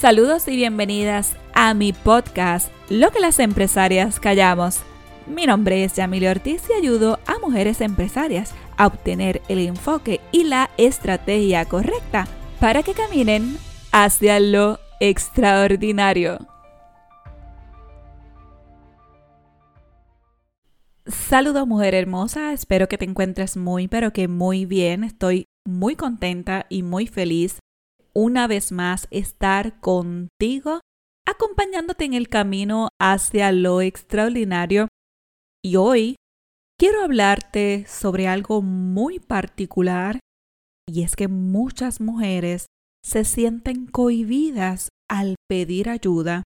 Saludos y bienvenidas a mi podcast, Lo que las empresarias callamos. Mi nombre es Yamile Ortiz y ayudo a mujeres empresarias a obtener el enfoque y la estrategia correcta para que caminen hacia lo extraordinario. Saludos mujer hermosa, espero que te encuentres muy pero que muy bien. Estoy muy contenta y muy feliz una vez más estar contigo, acompañándote en el camino hacia lo extraordinario. Y hoy quiero hablarte sobre algo muy particular y es que muchas mujeres se sienten cohibidas al pedir ayuda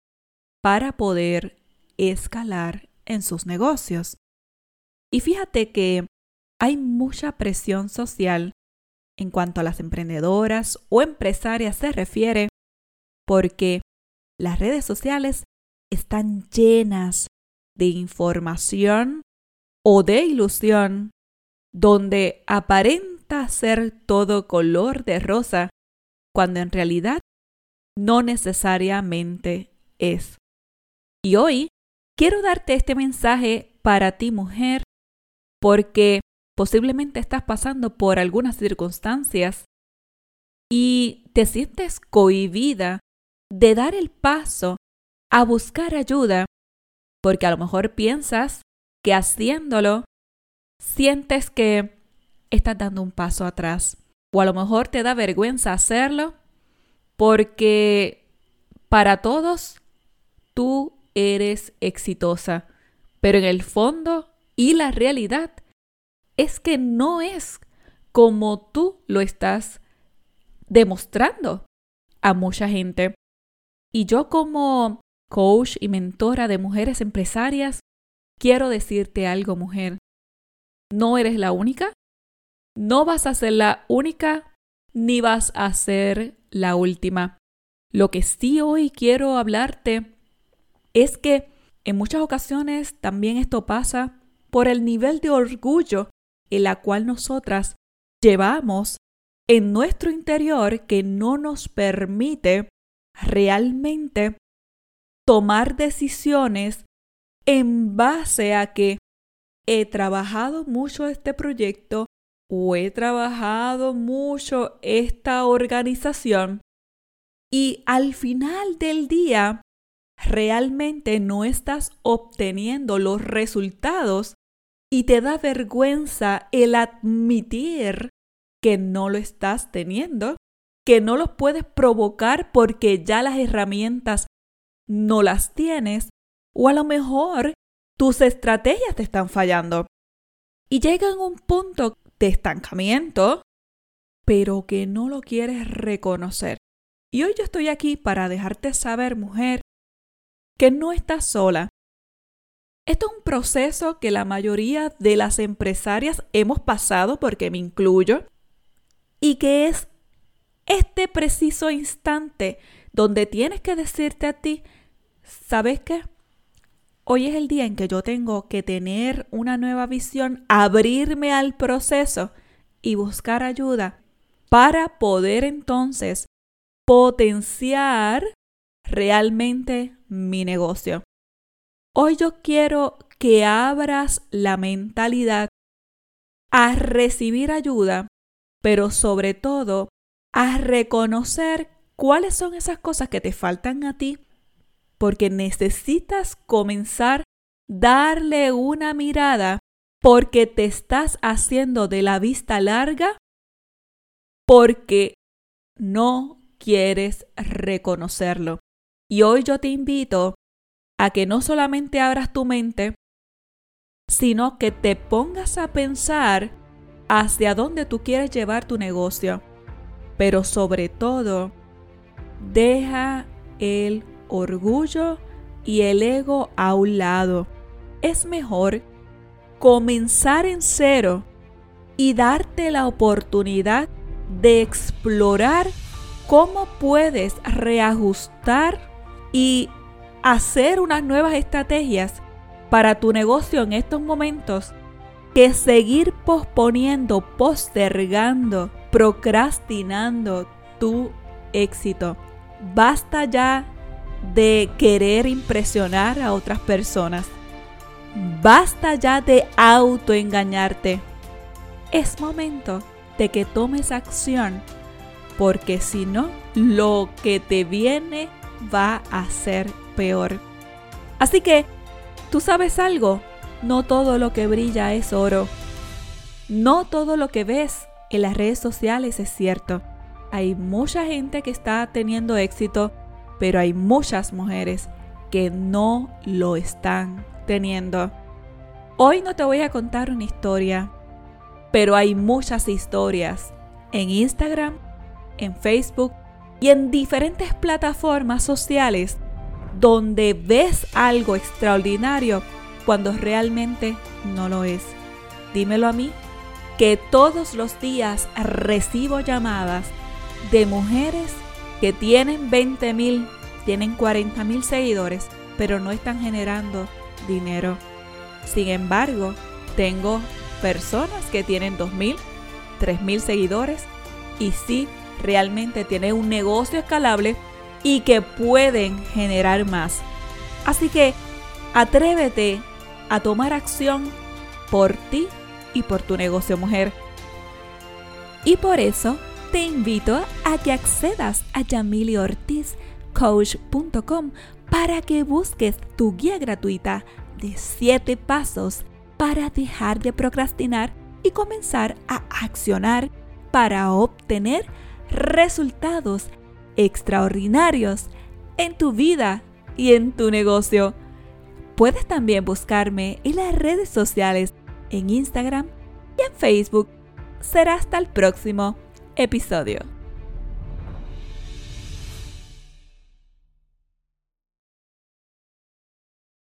para poder escalar en sus negocios. Y fíjate que hay mucha presión social en cuanto a las emprendedoras o empresarias se refiere, porque las redes sociales están llenas de información o de ilusión donde aparenta ser todo color de rosa cuando en realidad no necesariamente es. Y hoy quiero darte este mensaje para ti mujer porque posiblemente estás pasando por algunas circunstancias y te sientes cohibida de dar el paso a buscar ayuda, porque a lo mejor piensas que haciéndolo sientes que estás dando un paso atrás, o a lo mejor te da vergüenza hacerlo porque para todos tú eres exitosa, pero en el fondo y la realidad es que no es como tú lo estás demostrando a mucha gente. Y yo como coach y mentora de mujeres empresarias, quiero decirte algo, mujer. No eres la única, no vas a ser la única, ni vas a ser la última. Lo que sí hoy quiero hablarte es que en muchas ocasiones también esto pasa por el nivel de orgullo en la cual nosotras llevamos en nuestro interior que no nos permite realmente tomar decisiones en base a que he trabajado mucho este proyecto o he trabajado mucho esta organización y al final del día realmente no estás obteniendo los resultados y te da vergüenza el admitir que no lo estás teniendo, que no los puedes provocar porque ya las herramientas no las tienes o a lo mejor tus estrategias te están fallando. Y llegan a un punto de estancamiento, pero que no lo quieres reconocer. Y hoy yo estoy aquí para dejarte saber, mujer, que no estás sola. Esto es un proceso que la mayoría de las empresarias hemos pasado, porque me incluyo, y que es este preciso instante donde tienes que decirte a ti, ¿sabes qué? Hoy es el día en que yo tengo que tener una nueva visión, abrirme al proceso y buscar ayuda para poder entonces potenciar realmente mi negocio. Hoy yo quiero que abras la mentalidad a recibir ayuda, pero sobre todo a reconocer cuáles son esas cosas que te faltan a ti, porque necesitas comenzar darle una mirada porque te estás haciendo de la vista larga porque no quieres reconocerlo. Y hoy yo te invito a que no solamente abras tu mente, sino que te pongas a pensar hacia dónde tú quieres llevar tu negocio. Pero sobre todo, deja el orgullo y el ego a un lado. Es mejor comenzar en cero y darte la oportunidad de explorar cómo puedes reajustar y hacer unas nuevas estrategias para tu negocio en estos momentos que seguir posponiendo, postergando, procrastinando tu éxito. Basta ya de querer impresionar a otras personas. Basta ya de autoengañarte. Es momento de que tomes acción, porque si no, lo que te viene va a ser peor. Así que, ¿tú sabes algo? No todo lo que brilla es oro. No todo lo que ves en las redes sociales es cierto. Hay mucha gente que está teniendo éxito, pero hay muchas mujeres que no lo están teniendo. Hoy no te voy a contar una historia, pero hay muchas historias en Instagram, en Facebook y en diferentes plataformas sociales donde ves algo extraordinario cuando realmente no lo es. Dímelo a mí, que todos los días recibo llamadas de mujeres que tienen 20 mil, tienen 40 mil seguidores, pero no están generando dinero. Sin embargo, tengo personas que tienen 2 mil, 3 mil seguidores y sí realmente tienen un negocio escalable y que pueden generar más. Así que atrévete a tomar acción por ti y por tu negocio mujer. Y por eso te invito a que accedas a yamiliortizcoach.com para que busques tu guía gratuita de 7 pasos para dejar de procrastinar y comenzar a accionar para obtener resultados extraordinarios en tu vida y en tu negocio. Puedes también buscarme en las redes sociales, en Instagram y en Facebook. Será hasta el próximo episodio.